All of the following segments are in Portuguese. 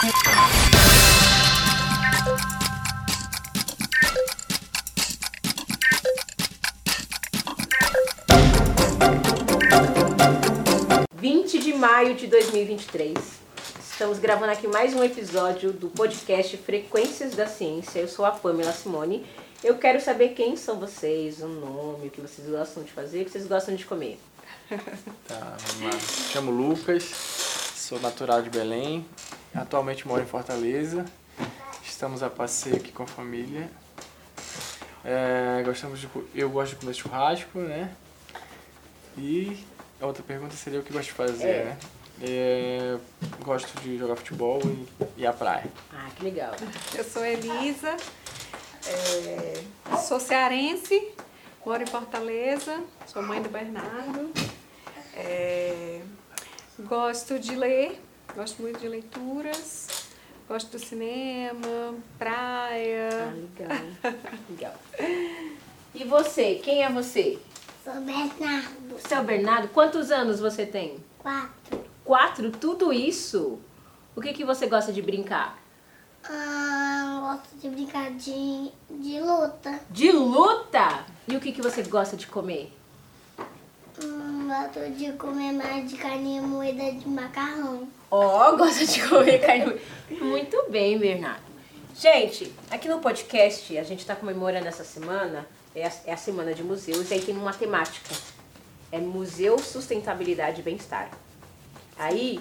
20 de maio de 2023. Estamos gravando aqui mais um episódio do podcast Frequências da Ciência. Eu sou a Pamela Simone. Eu quero saber quem são vocês, o nome, o que vocês gostam de fazer, o que vocês gostam de comer. Tá, vamos lá. Chamo Lucas, sou natural de Belém, atualmente moro em Fortaleza. Estamos a passeio aqui com a família. É, gostamos de, eu gosto de comer churrasco, né? E a outra pergunta seria o que gosto de fazer, É. né? É, gosto de jogar futebol e, e a praia. Ah, que legal. Eu sou Elisa, é, sou cearense, moro em Fortaleza, sou mãe do Bernardo. É, gosto de ler, gosto muito de leituras, gosto do cinema, Ah, praia. legal. legal. E você, quem é você? Sou Bernardo. Seu Bernardo, quantos anos você tem? Quatro. Quatro? Tudo isso? O que, que você gosta de brincar? Ah, gosto de brincar de, de luta. De luta? E o que, que você gosta de comer? Hum, gosto de comer mais de carne moída de macarrão. Ó, gosta de comer carne. moída. Muito bem, Bernardo. Gente, aqui no podcast a gente está comemorando essa semana, é a, é a semana de museus, e aí tem uma temática. É Museu Sustentabilidade e Bem-Estar. Aí,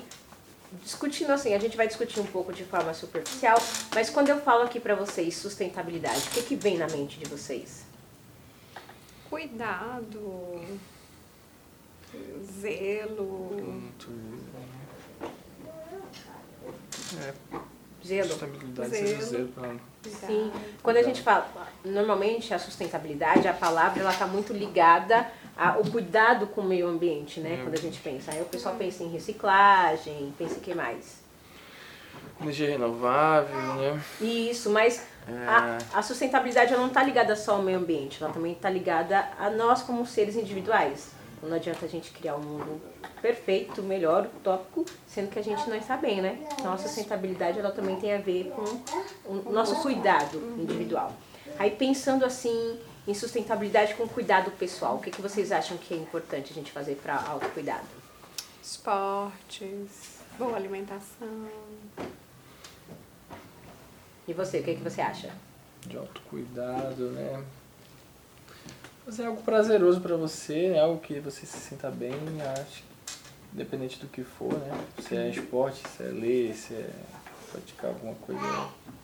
discutindo assim, a gente vai discutir um pouco de forma superficial, mas quando eu falo aqui pra vocês sustentabilidade, o que, que vem na mente de vocês? Cuidado, zelo. É, Zelo? sustentabilidade Zelo. zelo Sim. Quando a gente fala, normalmente a sustentabilidade, a palavra, ela está muito ligada ao cuidado com o meio ambiente, né? É. Quando a gente pensa. Aí o pessoal pensa em reciclagem, pensa em que mais? energia renovável, né? Isso, mas a, a sustentabilidade ela não está ligada só ao meio ambiente, ela também está ligada a nós como seres individuais. Não adianta a gente criar um mundo perfeito, melhor, utópico, sendo que a gente não está bem, né? Então a sustentabilidade ela também tem a ver com o nosso cuidado individual. Aí pensando assim em sustentabilidade com cuidado pessoal, o que, que vocês acham que é importante a gente fazer para autocuidado? Esportes, boa alimentação. E você, o que, que você acha? de autocuidado, né? Fazer algo prazeroso pra você, né? algo que você se sinta bem, acho, independente do que for, né? Se é esporte, se é ler, se é praticar alguma coisa,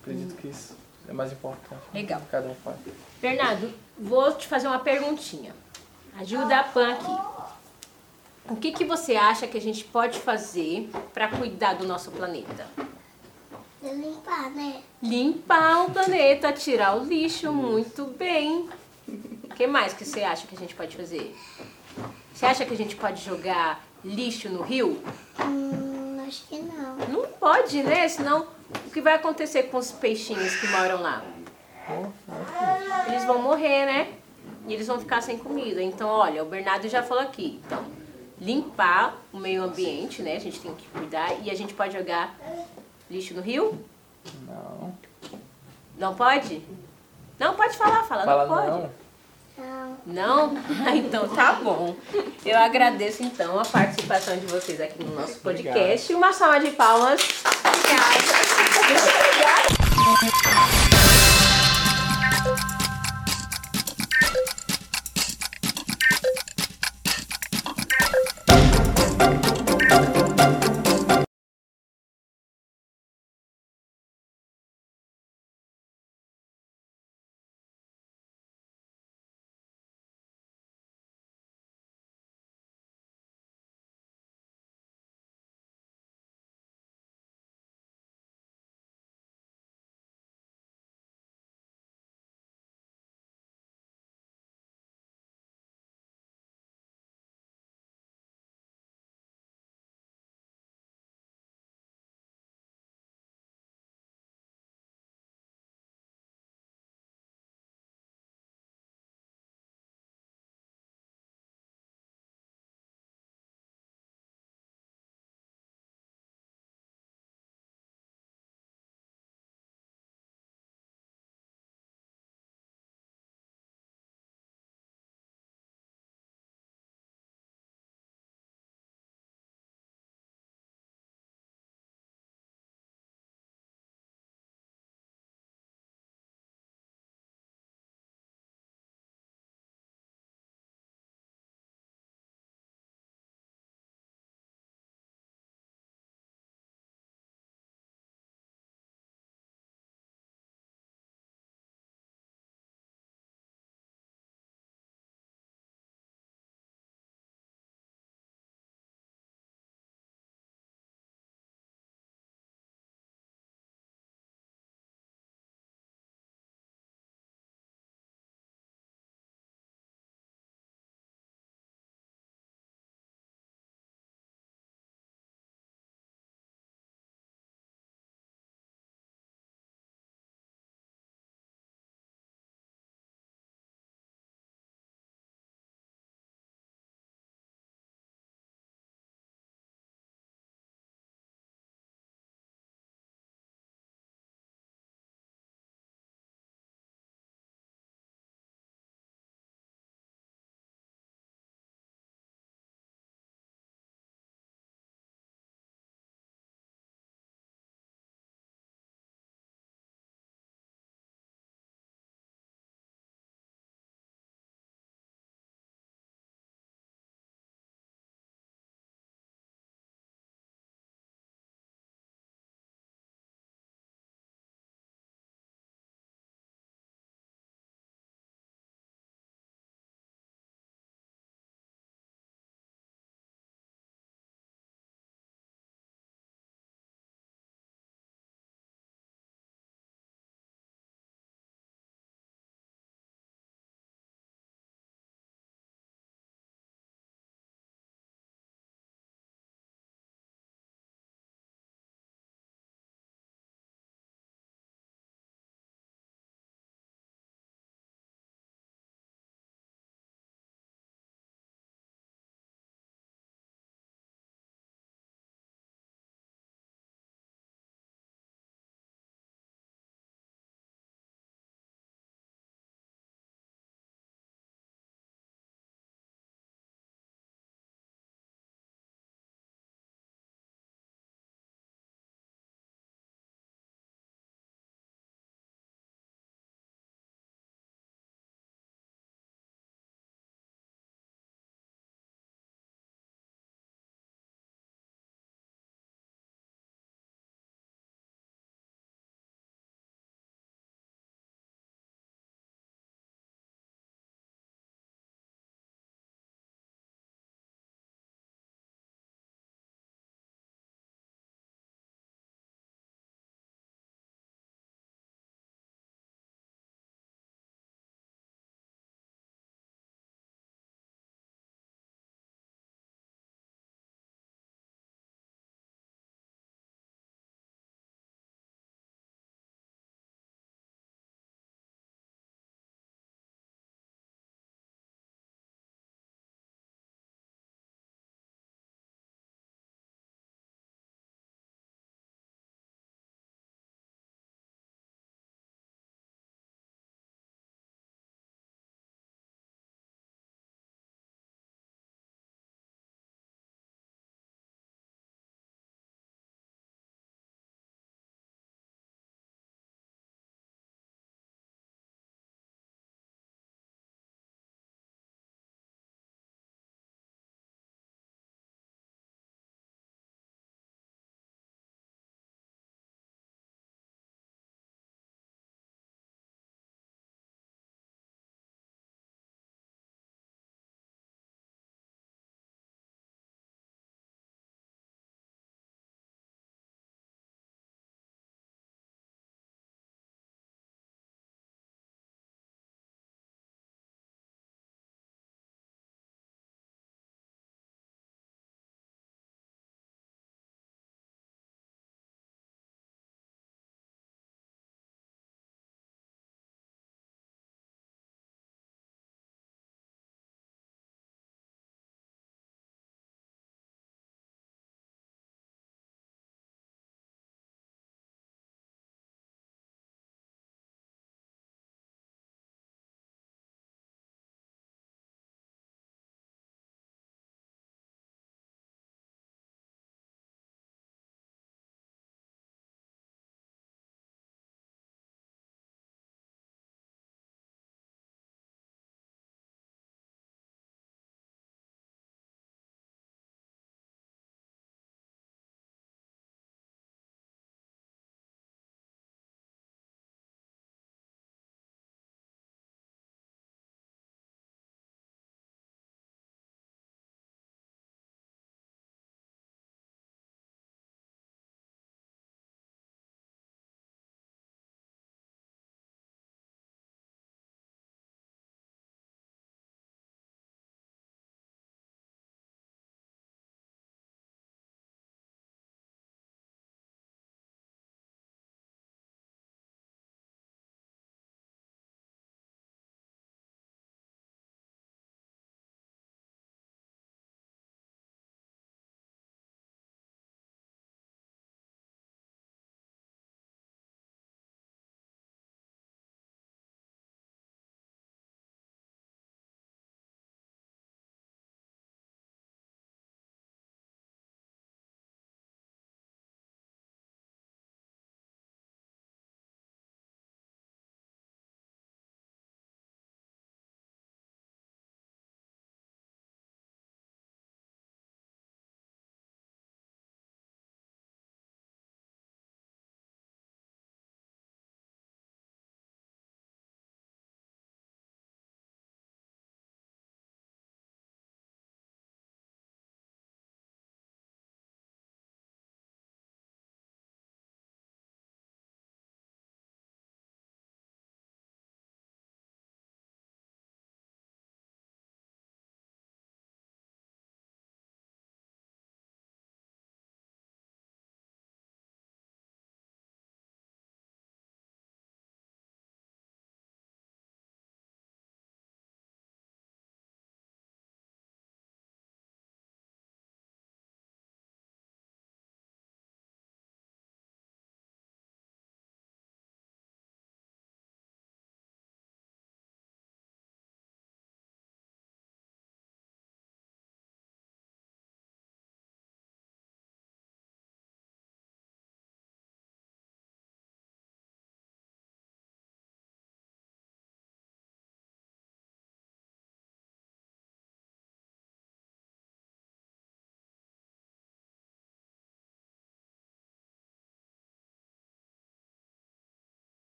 acredito que isso é mais importante. né? Legal. Cada um faz. Bernardo, vou te fazer uma perguntinha. Ajuda a Pan aqui. O que, que você acha que a gente pode fazer para cuidar do nosso planeta? Limpar, né? Limpar o planeta, tirar o lixo, muito bem. O que mais que você acha que a gente pode fazer? Você acha que a gente pode jogar lixo no rio? Hum, acho que não. Não pode, né? Senão o que vai acontecer com os peixinhos que moram lá? Eles vão morrer, né? E eles vão ficar sem comida. Então, olha, o Bernardo já falou aqui. Então, limpar o meio ambiente, né? A gente tem que cuidar. E a gente pode jogar lixo no rio? Não. Não pode? Não, pode falar, fala, Fala não pode. não. Não. Ah, então tá bom. Eu agradeço então a participação de vocês aqui no nosso podcast. Uma salva de palmas. Obrigada.